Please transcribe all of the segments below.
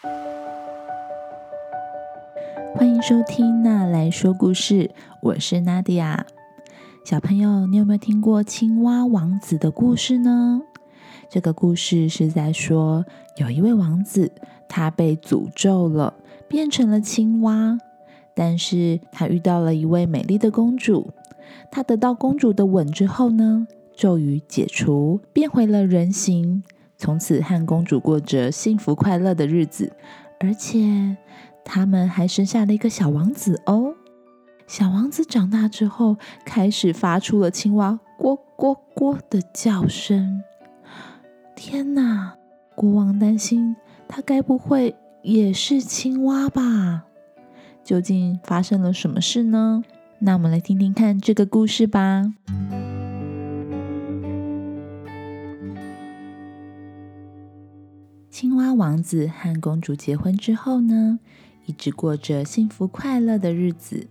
欢迎收听娜来说故事，我是娜迪亚。小朋友，你有没有听过青蛙王子的故事呢？这个故事是在说，有一位王子，他被诅咒了，变成了青蛙。但是他遇到了一位美丽的公主，他得到公主的吻之后呢，咒语解除，变回了人形，从此和公主过着幸福快乐的日子，而且。他们还生下了一个小王子哦。小王子长大之后，开始发出了青蛙“呱呱呱”的叫声。天哪！国王担心他该不会也是青蛙吧？究竟发生了什么事呢？那我们来听听看这个故事吧。青蛙王子和公主结婚之后呢？一直过着幸福快乐的日子，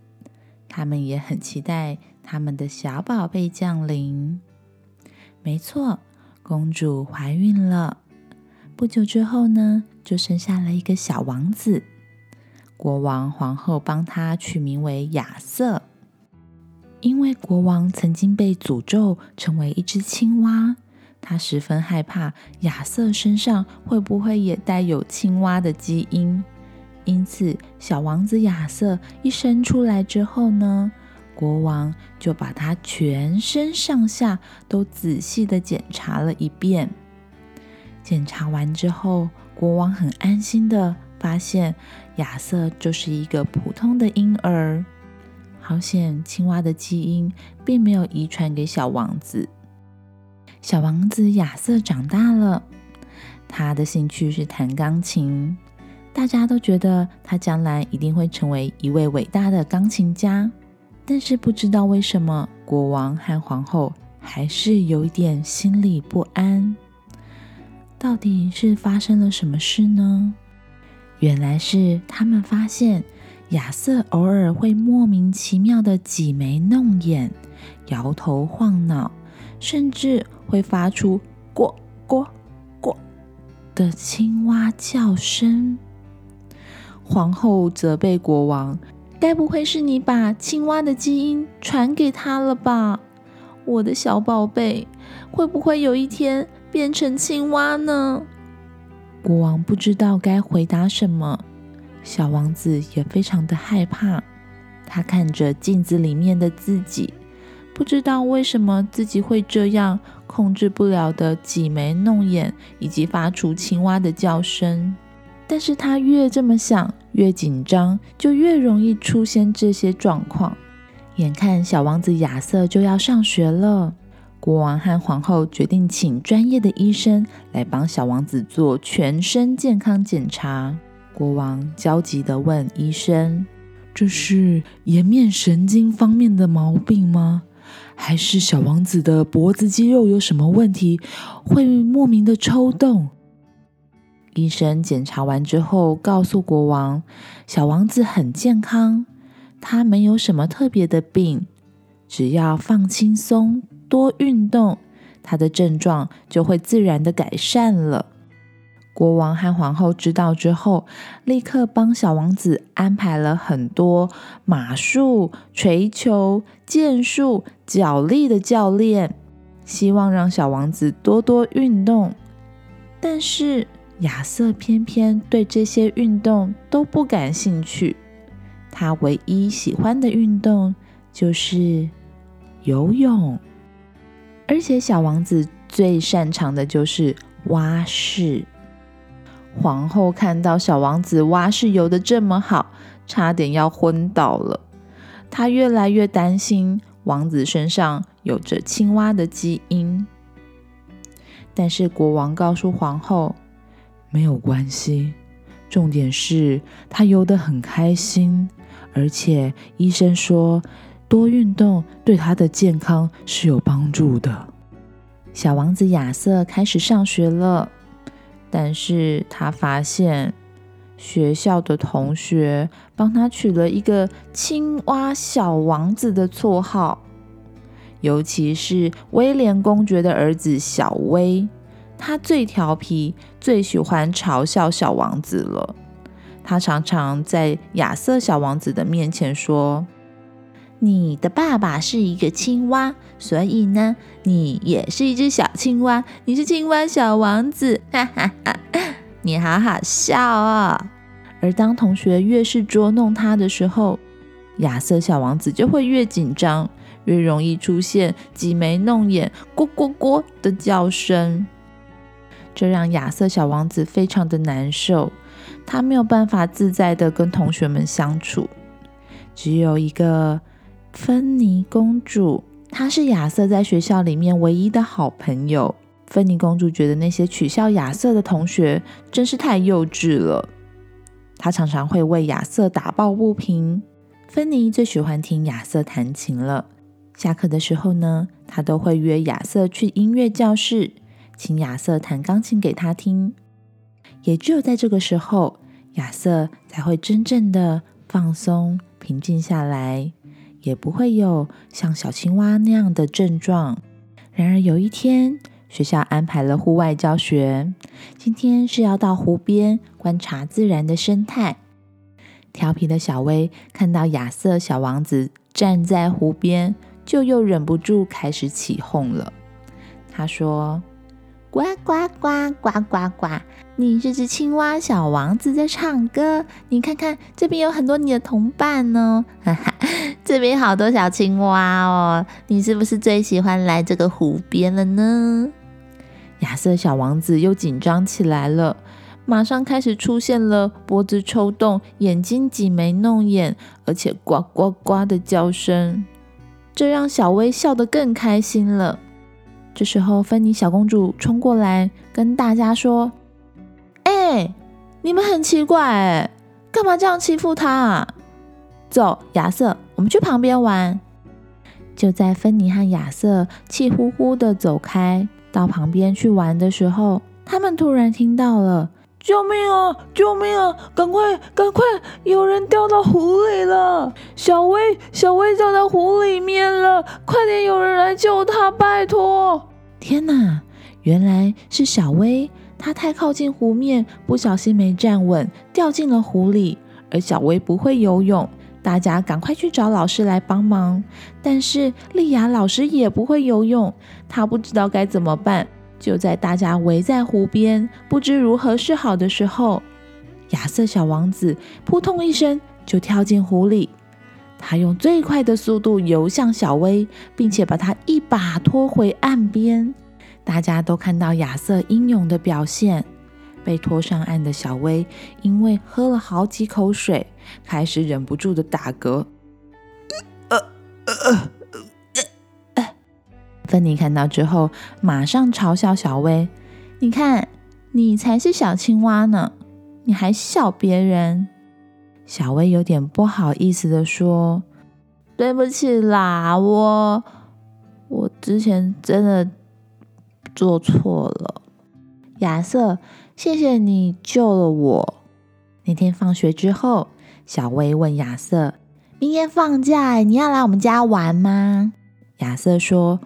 他们也很期待他们的小宝贝降临。没错，公主怀孕了，不久之后呢，就生下了一个小王子。国王、皇后帮他取名为亚瑟，因为国王曾经被诅咒成为一只青蛙，他十分害怕亚瑟身上会不会也带有青蛙的基因。因此，小王子亚瑟一生出来之后呢，国王就把他全身上下都仔细的检查了一遍。检查完之后，国王很安心的发现亚瑟就是一个普通的婴儿。好险，青蛙的基因并没有遗传给小王子。小王子亚瑟长大了，他的兴趣是弹钢琴。大家都觉得他将来一定会成为一位伟大的钢琴家，但是不知道为什么，国王和皇后还是有一点心里不安。到底是发生了什么事呢？原来是他们发现亚瑟偶尔会莫名其妙的挤眉弄眼、摇头晃脑，甚至会发出“呱呱呱”的青蛙叫声。皇后责备国王：“该不会是你把青蛙的基因传给他了吧？我的小宝贝会不会有一天变成青蛙呢？”国王不知道该回答什么，小王子也非常的害怕。他看着镜子里面的自己，不知道为什么自己会这样控制不了的挤眉弄眼，以及发出青蛙的叫声。但是他越这么想，越紧张，就越容易出现这些状况。眼看小王子亚瑟就要上学了，国王和皇后决定请专业的医生来帮小王子做全身健康检查。国王焦急地问医生：“这是颜面神经方面的毛病吗？还是小王子的脖子肌肉有什么问题，会莫名的抽动？”医生检查完之后，告诉国王：“小王子很健康，他没有什么特别的病，只要放轻松、多运动，他的症状就会自然的改善了。”国王和皇后知道之后，立刻帮小王子安排了很多马术、锤球、剑术、脚力的教练，希望让小王子多多运动。但是，亚瑟偏偏对这些运动都不感兴趣，他唯一喜欢的运动就是游泳，而且小王子最擅长的就是蛙式。皇后看到小王子蛙是游的这么好，差点要昏倒了。她越来越担心王子身上有着青蛙的基因，但是国王告诉皇后。没有关系，重点是他游得很开心，而且医生说多运动对他的健康是有帮助的。小王子亚瑟开始上学了，但是他发现学校的同学帮他取了一个“青蛙小王子”的绰号，尤其是威廉公爵的儿子小威。他最调皮，最喜欢嘲笑小王子了。他常常在亚瑟小王子的面前说：“你的爸爸是一个青蛙，所以呢，你也是一只小青蛙。你是青蛙小王子，哈哈哈！你好好笑哦。”而当同学越是捉弄他的时候，亚瑟小王子就会越紧张，越容易出现挤眉弄眼、咕咕咕的叫声。这让亚瑟小王子非常的难受。他没有办法自在的跟同学们相处，只有一个芬妮公主，她是亚瑟在学校里面唯一的好朋友。芬妮公主觉得那些取笑亚瑟的同学真是太幼稚了，她常常会为亚瑟打抱不平。芬妮最喜欢听亚瑟弹琴了，下课的时候呢，她都会约亚瑟去音乐教室，请亚瑟弹钢琴给她听。也只有在这个时候，亚瑟才会真正的放松、平静下来，也不会有像小青蛙那样的症状。然而有一天，学校安排了户外教学，今天是要到湖边观察自然的生态。调皮的小薇看到亚瑟小王子站在湖边，就又忍不住开始起哄了。他说。呱呱呱呱呱呱！你这只青蛙小王子在唱歌。你看看这边有很多你的同伴呢，哈哈，这边好多小青蛙哦。你是不是最喜欢来这个湖边了呢？亚瑟小王子又紧张起来了，马上开始出现了脖子抽动、眼睛挤眉弄眼，而且呱呱呱的叫声，这让小薇笑得更开心了。这时候，芬妮小公主冲过来跟大家说：“哎，你们很奇怪哎，干嘛这样欺负他啊？走，亚瑟，我们去旁边玩。”就在芬妮和亚瑟气呼呼的走开到旁边去玩的时候，他们突然听到了：“救命啊！救命啊！赶快，赶快，有人掉到湖里了！小薇，小薇掉到湖里面了！快点，有人来救她，拜托！”天哪！原来是小薇，她太靠近湖面，不小心没站稳，掉进了湖里。而小薇不会游泳，大家赶快去找老师来帮忙。但是丽雅老师也不会游泳，她不知道该怎么办。就在大家围在湖边，不知如何是好的时候，亚瑟小王子扑通一声就跳进湖里。他用最快的速度游向小薇，并且把他一把拖回岸边。大家都看到亚瑟英勇的表现。被拖上岸的小薇，因为喝了好几口水，开始忍不住的打嗝。呃呃呃芬妮看到之后，马上嘲笑小薇：“你看，你才是小青蛙呢，你还笑别人。”小薇有点不好意思的说：“对不起啦，我我之前真的做错了。”亚瑟，谢谢你救了我。那天放学之后，小薇问亚瑟：“明天放假，你要来我们家玩吗？”亚瑟说：“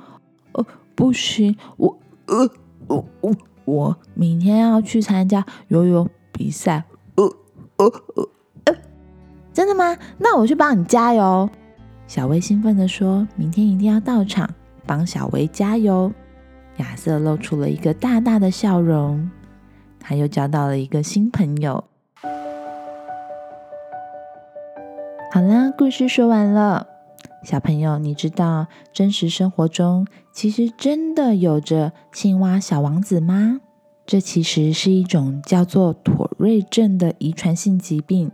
呃，不行，我呃我我我明天要去参加游泳比赛。”呃呃呃。真的吗？那我去帮你加油。小薇兴奋的说：“明天一定要到场，帮小薇加油。”亚瑟露出了一个大大的笑容，他又交到了一个新朋友。好啦，故事说完了。小朋友，你知道真实生活中其实真的有着青蛙小王子吗？这其实是一种叫做妥瑞症的遗传性疾病。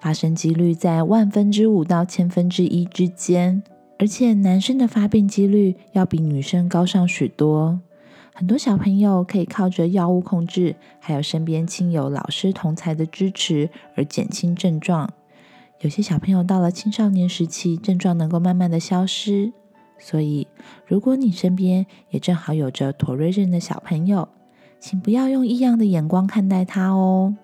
发生几率在万分之五到千分之一之间，而且男生的发病几率要比女生高上许多。很多小朋友可以靠着药物控制，还有身边亲友、老师同才的支持而减轻症状。有些小朋友到了青少年时期，症状能够慢慢的消失。所以，如果你身边也正好有着妥瑞症的小朋友，请不要用异样的眼光看待他哦。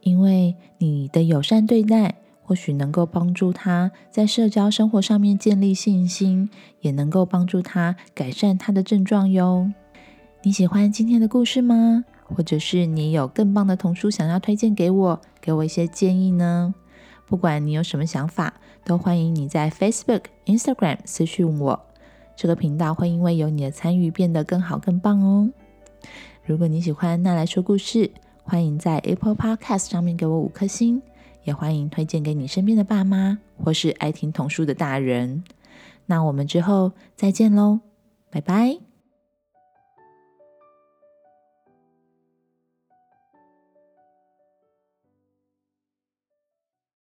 因为你的友善对待，或许能够帮助他在社交生活上面建立信心，也能够帮助他改善他的症状哟。你喜欢今天的故事吗？或者是你有更棒的童书想要推荐给我，给我一些建议呢？不管你有什么想法，都欢迎你在 Facebook、Instagram 私讯我。这个频道会因为有你的参与变得更好、更棒哦。如果你喜欢那来说故事，欢迎在 Apple Podcast 上面给我五颗星，也欢迎推荐给你身边的爸妈或是爱听童书的大人。那我们之后再见喽，拜拜。